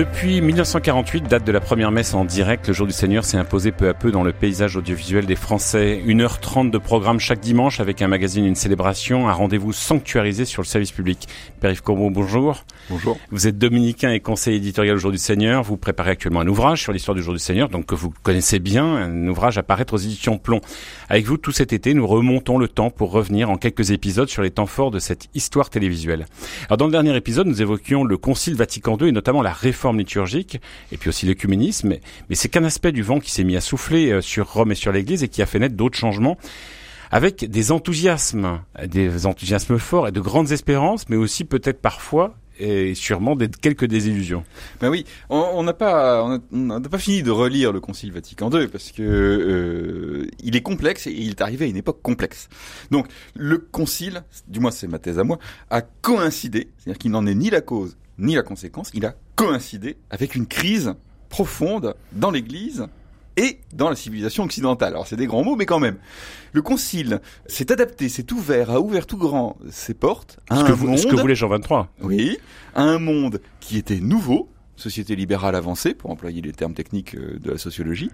Depuis 1948, date de la première messe en direct, le jour du Seigneur s'est imposé peu à peu dans le paysage audiovisuel des Français. 1h30 de programme chaque dimanche avec un magazine une célébration, un rendez-vous sanctuarisé sur le service public. Père-Yves bonjour. Bonjour. Vous êtes dominicain et conseiller éditorial au jour du Seigneur. Vous préparez actuellement un ouvrage sur l'histoire du jour du Seigneur, donc que vous connaissez bien, un ouvrage à paraître aux éditions Plomb. Avec vous, tout cet été, nous remontons le temps pour revenir en quelques épisodes sur les temps forts de cette histoire télévisuelle. Alors, dans le dernier épisode, nous évoquions le Concile Vatican II et notamment la réforme liturgique, et puis aussi l'écuménisme. Mais, c'est qu'un aspect du vent qui s'est mis à souffler euh, sur Rome et sur l'Église et qui a fait naître d'autres changements avec des enthousiasmes, des enthousiasmes forts et de grandes espérances, mais aussi peut-être parfois et sûrement quelques désillusions. Ben oui, on n'a pas on n'a pas fini de relire le Concile Vatican II parce que euh, il est complexe et il est arrivé à une époque complexe. Donc le Concile, du moins c'est ma thèse à moi, a coïncidé, c'est-à-dire qu'il n'en est ni la cause ni la conséquence, il a coïncidé avec une crise profonde dans l'Église et dans la civilisation occidentale. Alors c'est des grands mots, mais quand même. Le Concile s'est adapté, s'est ouvert, a ouvert tout grand ses portes à ce un que monde... Ce que voulait Jean 23. Oui, à un monde qui était nouveau, société libérale avancée, pour employer les termes techniques euh, de la sociologie,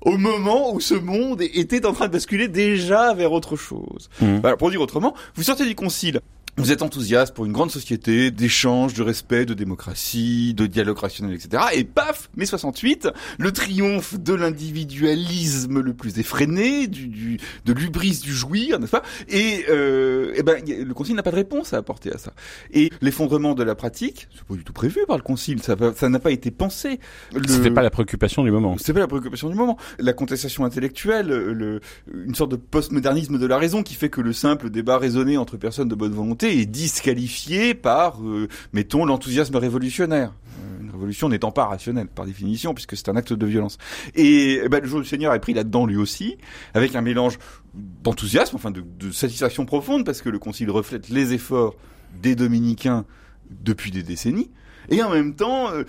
au moment où ce monde était en train de basculer déjà vers autre chose. Mmh. Alors, pour dire autrement, vous sortez du Concile vous êtes enthousiaste pour une grande société d'échange, de respect, de démocratie, de dialogue rationnel, etc. Et paf, mai 68, le triomphe de l'individualisme le plus effréné, du, du de l'ubris du jouir, n'est-ce pas? Et, euh, et ben, le Concile n'a pas de réponse à apporter à ça. Et l'effondrement de la pratique, c'est pas du tout prévu par le Concile, ça ça n'a pas été pensé. Le... C'était pas la préoccupation du moment. C'était pas la préoccupation du moment. La contestation intellectuelle, le, une sorte de postmodernisme de la raison qui fait que le simple débat raisonné entre personnes de bonne volonté est disqualifié par, euh, mettons, l'enthousiasme révolutionnaire. Euh, une révolution n'étant pas rationnelle par définition, puisque c'est un acte de violence. Et eh ben, le jour du Seigneur est pris là-dedans lui aussi, avec un mélange d'enthousiasme, enfin de, de satisfaction profonde, parce que le Concile reflète les efforts des dominicains depuis des décennies, et en même temps euh,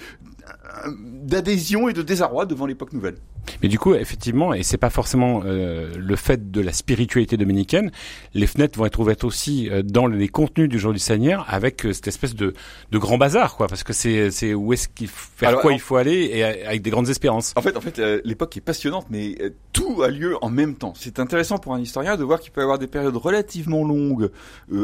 d'adhésion et de désarroi devant l'époque nouvelle. Mais du coup, effectivement, et c'est pas forcément euh, le fait de la spiritualité dominicaine, les fenêtres vont être ouvertes aussi euh, dans les contenus du jour du Seigneur avec euh, cette espèce de, de grand bazar, quoi, parce que c'est c'est où est-ce qu'il faire quoi il faut aller et avec des grandes espérances. En fait, en fait, l'époque est passionnante, mais tout a lieu en même temps. C'est intéressant pour un historien de voir qu'il peut y avoir des périodes relativement longues,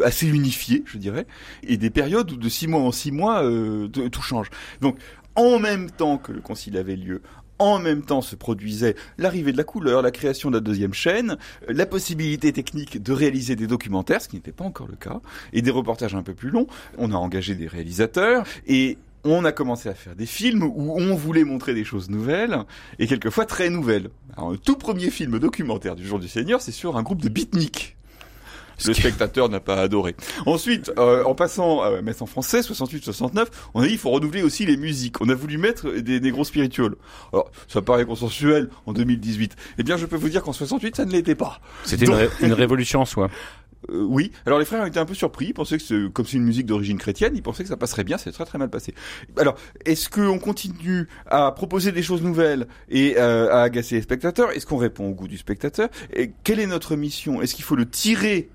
assez unifiées, je dirais, et des périodes où de six mois en six mois tout change. Donc en même temps que le concile avait lieu, en même temps se produisait l'arrivée de la couleur, la création de la deuxième chaîne, la possibilité technique de réaliser des documentaires, ce qui n'était pas encore le cas, et des reportages un peu plus longs. On a engagé des réalisateurs et on a commencé à faire des films où on voulait montrer des choses nouvelles et quelquefois très nouvelles. Alors, le tout premier film documentaire du Jour du Seigneur, c'est sur un groupe de beatniks le spectateur n'a pas adoré. Ensuite, euh, en passant à mettre en français, 68-69, on a dit il faut renouveler aussi les musiques. On a voulu mettre des négros spirituels. Alors, ça paraît consensuel en 2018. Eh bien, je peux vous dire qu'en 68, ça ne l'était pas. C'était une, révolution en soi. Euh, oui. Alors les frères ont été un peu surpris. Ils pensaient que comme c'est une musique d'origine chrétienne, ils pensaient que ça passerait bien. C'est très très mal passé. Alors, est-ce qu'on continue à proposer des choses nouvelles et euh, à agacer les spectateurs? Est-ce qu'on répond au goût du spectateur? Et Quelle est notre mission? Est-ce qu'il faut le tirer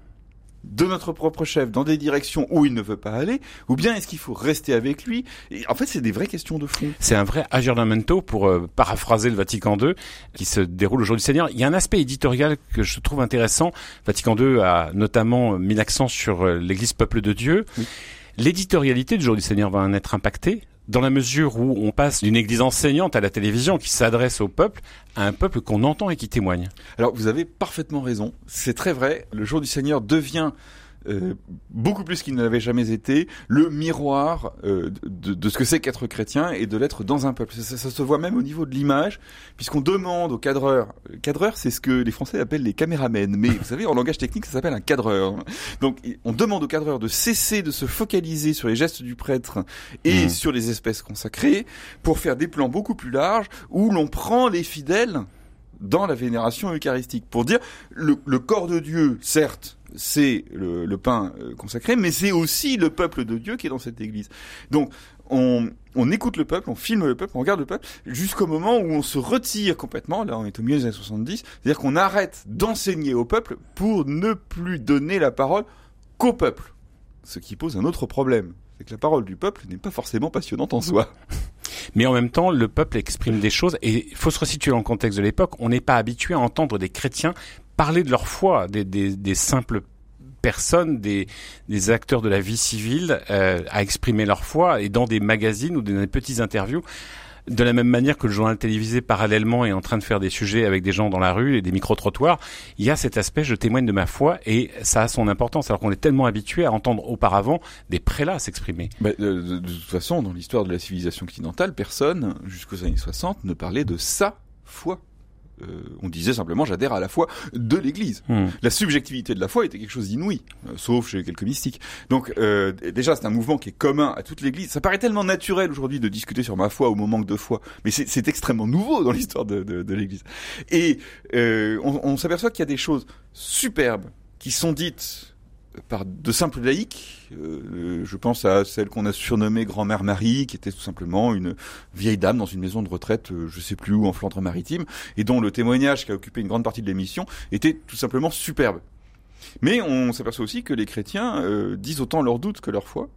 de notre propre chef dans des directions où il ne veut pas aller, ou bien est-ce qu'il faut rester avec lui? Et En fait, c'est des vraies questions de fond. C'est un vrai aggiornamento, pour euh, paraphraser le Vatican II, qui se déroule aujourd'hui. Seigneur. Il y a un aspect éditorial que je trouve intéressant. Vatican II a notamment mis l'accent sur euh, l'Église peuple de Dieu. L'éditorialité du jour du Seigneur va en être impactée dans la mesure où on passe d'une église enseignante à la télévision qui s'adresse au peuple, à un peuple qu'on entend et qui témoigne. Alors vous avez parfaitement raison, c'est très vrai, le jour du Seigneur devient euh, beaucoup plus qu'il ne l'avait jamais été, le miroir euh, de, de, ce que c'est qu'être chrétien et de l'être dans un peuple. Ça, ça, se voit même au niveau de l'image, puisqu'on demande aux cadreurs. Le cadreur, c'est ce que les Français appellent les caméramens, mais vous savez, en langage technique, ça s'appelle un cadreur. Donc, on demande aux cadreurs de cesser de se focaliser sur les gestes du prêtre et mmh. sur les espèces consacrées pour faire des plans beaucoup plus larges où l'on prend les fidèles dans la vénération eucharistique pour dire le, corps de Dieu, certes, c'est le, pain euh, consacré, mais c'est aussi le peuple de Dieu qui est dans cette église. Donc, on, on écoute le peuple, on filme le peuple, on regarde le peuple, jusqu'au moment où on se retire complètement, là on est au milieu des années 70, c'est-à-dire qu'on arrête d'enseigner au peuple pour ne plus donner la parole qu'au peuple. Ce qui pose un autre problème, c'est que la parole du peuple n'est pas forcément passionnante en soi. Mais en même temps, le peuple exprime des choses et il faut se resituer dans contexte de l'époque. On n'est pas habitué à entendre des chrétiens parler de leur foi, des, simples personnes, des, des, acteurs de la vie civile euh, à exprimer leur foi et dans des magazines ou dans des petites interviews de la même manière que le journal télévisé parallèlement est en train de faire des sujets avec des gens dans la rue et des micro-trottoirs, il y a cet aspect je témoigne de ma foi et ça a son importance alors qu'on est tellement habitué à entendre auparavant des prélats s'exprimer. Bah, de, toute façon, dans l'histoire de la civilisation occidentale, personne, jusqu'aux années 60, ne parlait de sa foi. Euh, on disait simplement j'adhère à la foi de l'Église. Hmm. La subjectivité de la foi était quelque chose d'inouï, euh, sauf chez quelques mystiques. Donc euh, déjà c'est un mouvement qui est commun à toute l'Église. Ça paraît tellement naturel aujourd'hui de discuter sur ma foi ou mon manque de foi, mais c'est extrêmement nouveau dans l'histoire de, de, de l'Église. Et on, on s'aperçoit qu'il y a des choses superbes qui sont dites par de simples laïcs. Euh, je pense à celle qu'on a surnommée Grand-mère Marie, qui était tout simplement une vieille dame dans une maison de retraite, euh, je sais plus où, en Flandre-Maritime, et dont le témoignage qui a occupé une grande partie de l'émission était tout simplement superbe. Mais on s'aperçoit aussi que les chrétiens euh, disent autant leurs doutes que leur foi,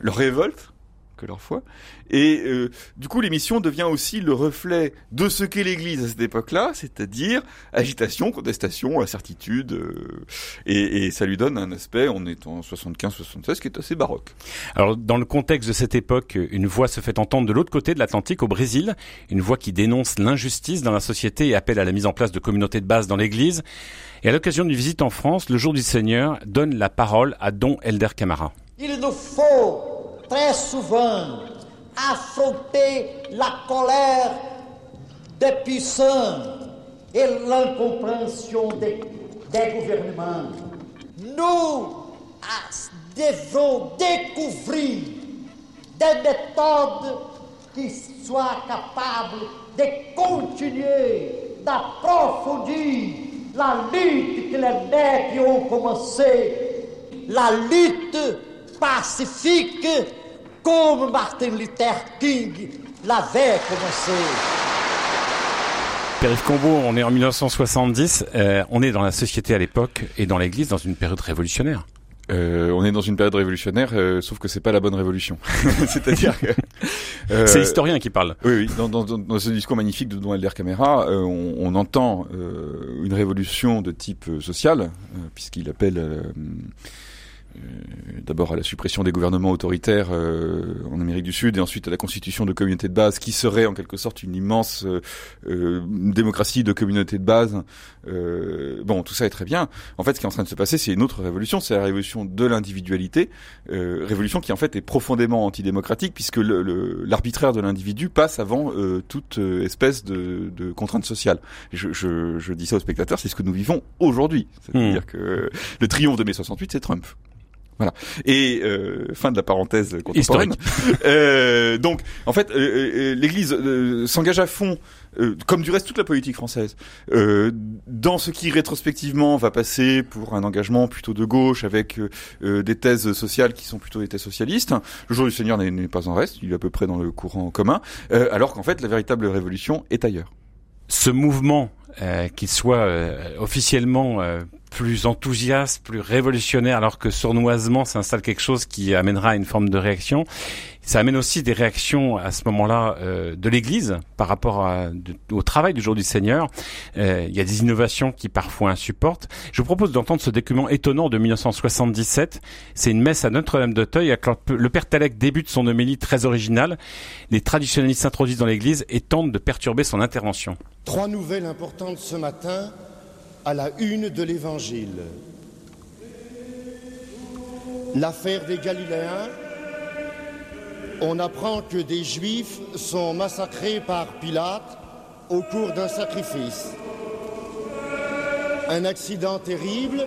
leur révolte, que leur foi. Et euh, du coup, l'émission devient aussi le reflet de ce qu'est l'Église à cette époque-là, c'est-à-dire agitation, contestation, incertitude, euh, et, et, ça lui donne un aspect, on est en 75-76, qui est assez baroque. Alors, dans le contexte de cette époque, une voix se fait entendre de l'autre côté de l'Atlantique, au Brésil, une voix qui dénonce l'injustice dans la société et appelle à la mise en place de communautés de base dans l'Église. Et à l'occasion d'une visite en France, le jour du Seigneur donne la parole à Don Elder Camara. Il nous faut très souvent affronter la colère des puissants et l'incompréhension des, des gouvernements. Nous devons découvrir des méthodes qui soient capables de continuer, d'approfondir la lutte que les maîtres ont commencé, la lutte pacifique comme Martin Luther King l'avait commencé. Périph Combo, on est en 1970, euh, on est dans la société à l'époque et dans l'Église dans une période révolutionnaire. Euh, on est dans une période révolutionnaire, euh, sauf que c'est pas la bonne révolution. C'est-à-dire que euh, c'est l'historien qui parle. Oui, oui. Dans, dans, dans, ce discours magnifique de Don Elder Camera, euh, on, on, entend une révolution de type social, puisqu'il appelle euh, d'abord à la suppression des gouvernements autoritaires euh, en Amérique du Sud et ensuite à la constitution de communautés de base qui serait en quelque sorte une immense euh, démocratie de communautés de base. bon, tout ça est très bien. En fait, ce qui est en train de se passer, c'est une autre révolution, c'est la révolution de l'individualité, révolution qui en fait est profondément antidémocratique puisque l'arbitraire de l'individu passe avant toute espèce de, de contrainte sociale. Je, je, je, dis ça aux spectateurs, c'est ce que nous vivons aujourd'hui. C'est-à-dire mmh. que le triomphe de mai 68, c'est Trump. Voilà. Et euh, fin de la parenthèse contemporaine. Euh, donc, en fait, euh, euh l'Église euh, s'engage à fond, comme du reste toute la politique française, dans ce qui rétrospectivement va passer pour un engagement plutôt de gauche, avec des thèses sociales qui sont plutôt des thèses socialistes. Le jour du Seigneur n'est pas en reste, il est à peu près dans le courant commun, alors qu'en fait, la véritable révolution est ailleurs. Ce mouvement, qu'il soit officiellement plus enthousiaste, plus révolutionnaire, alors que sournoisement s'installe quelque chose qui amènera une forme de réaction. Ça amène aussi des réactions à ce moment-là euh, de l'Église par rapport à, au travail du jour du Seigneur. Euh, il y a des innovations qui parfois insupportent. Je vous propose d'entendre ce document étonnant de 1977. C'est une messe à Notre-Dame d'Auteuil. Le Père Talek débute son homélie très originale. Les traditionnalistes s'introduisent dans l'Église et tentent de perturber son intervention. Trois nouvelles importantes ce matin à la une de l'Évangile. L'affaire des Galiléens, on apprend que des Juifs sont massacrés par Pilate au cours d'un sacrifice. Un accident terrible,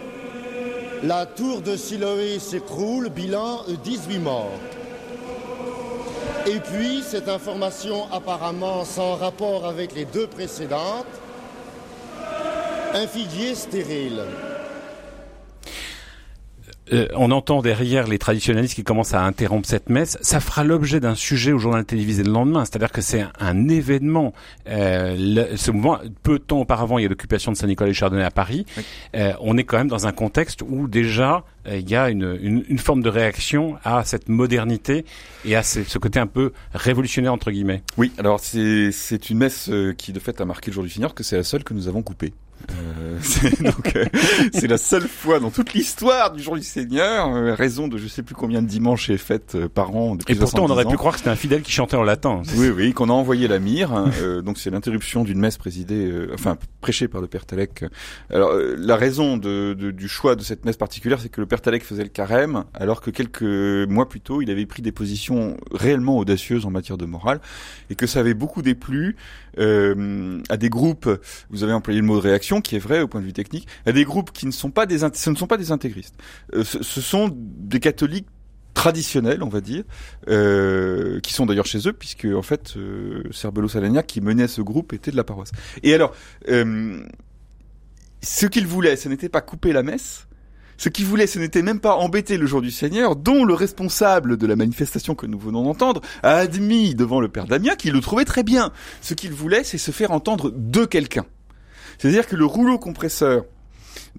la tour de Siloé s'écroule, bilan 18 morts. Et puis, cette information apparemment sans rapport avec les deux précédentes, un figuier stérile. Euh, on entend derrière les traditionnalistes qui commencent à interrompre cette messe. Ça fera l'objet d'un sujet au journal télévisé le lendemain. C'est-à-dire que c'est un, événement. Euh, ce mouvement, peu de temps auparavant, il y a l'occupation de Saint-Nicolas et Chardonnay à Paris. Euh, on est quand même dans un contexte où déjà il y a une, une, une, forme de réaction à cette modernité et à ce, ce côté un peu révolutionnaire entre guillemets. Oui, alors c'est une messe qui de fait a marqué le jour du Seigneur que c'est la seule que nous avons coupée. Euh, c'est donc euh, c'est la seule fois dans toute l'histoire du jour du Seigneur, euh, raison de je sais plus combien de dimanches est faite par an. Et pourtant, on aurait pu croire que c'était un fidèle qui chantait en latin. Oui, oui, qu'on a envoyé la mire. Hein, donc c'est l'interruption d'une messe présidée, enfin prêchée par le Père Talek. Alors la raison de, de, du choix de cette messe particulière, c'est que le Père Talek faisait le carême, alors que quelques mois plus tôt, il avait pris des positions réellement audacieuses en matière de morale, et que ça avait beaucoup déplu à des groupes. Vous avez employé le mot de réaction qui est vrai au point de vue technique, à des groupes qui ne sont pas des, ce ne sont pas des intégristes. Euh, ce, sont des catholiques traditionnels, on va dire, euh, qui sont d'ailleurs chez eux, puisque en fait, euh, Salagnac, qui menait ce groupe, était de la paroisse. Et alors, euh, ce qu'ils voulaient, ce n'était pas couper la messe, ce qu'ils voulaient, ce n'était même pas embêter le jour du Seigneur, dont le responsable de la manifestation que nous venons d'entendre a admis devant le Père Damien qu'il le trouvait très bien. Ce qu'ils voulaient, c'est se faire entendre de quelqu'un. C'est-à-dire que le rouleau compresseur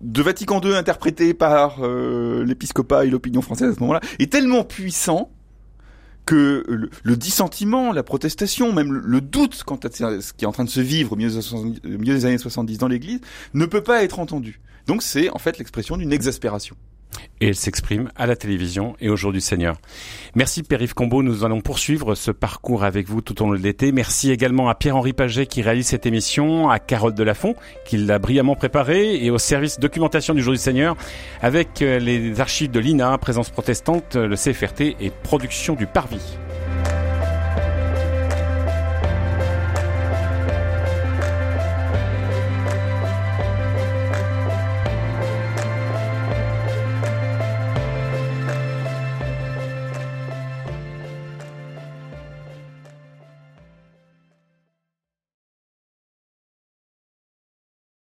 de Vatican II interprété par euh, l'épiscopat et l'opinion française à ce moment-là est tellement puissant que le, dissentiment, la protestation, même le, doute quant à ce qui est en train de se vivre au milieu des années 70 dans l'Église ne peut pas être entendu. Donc c'est en fait l'expression d'une exaspération et elle s'exprime à la télévision et au jour du Seigneur. Merci Périph Combo, nous allons poursuivre ce parcours avec vous tout au long de l'été. Merci également à Pierre-Henri Paget qui réalise cette émission, à Carole Delafont qui l'a brillamment préparée et au service documentation du jour du Seigneur avec euh, les archives de l'INA, présence protestante, le CFRT et production du Parvis.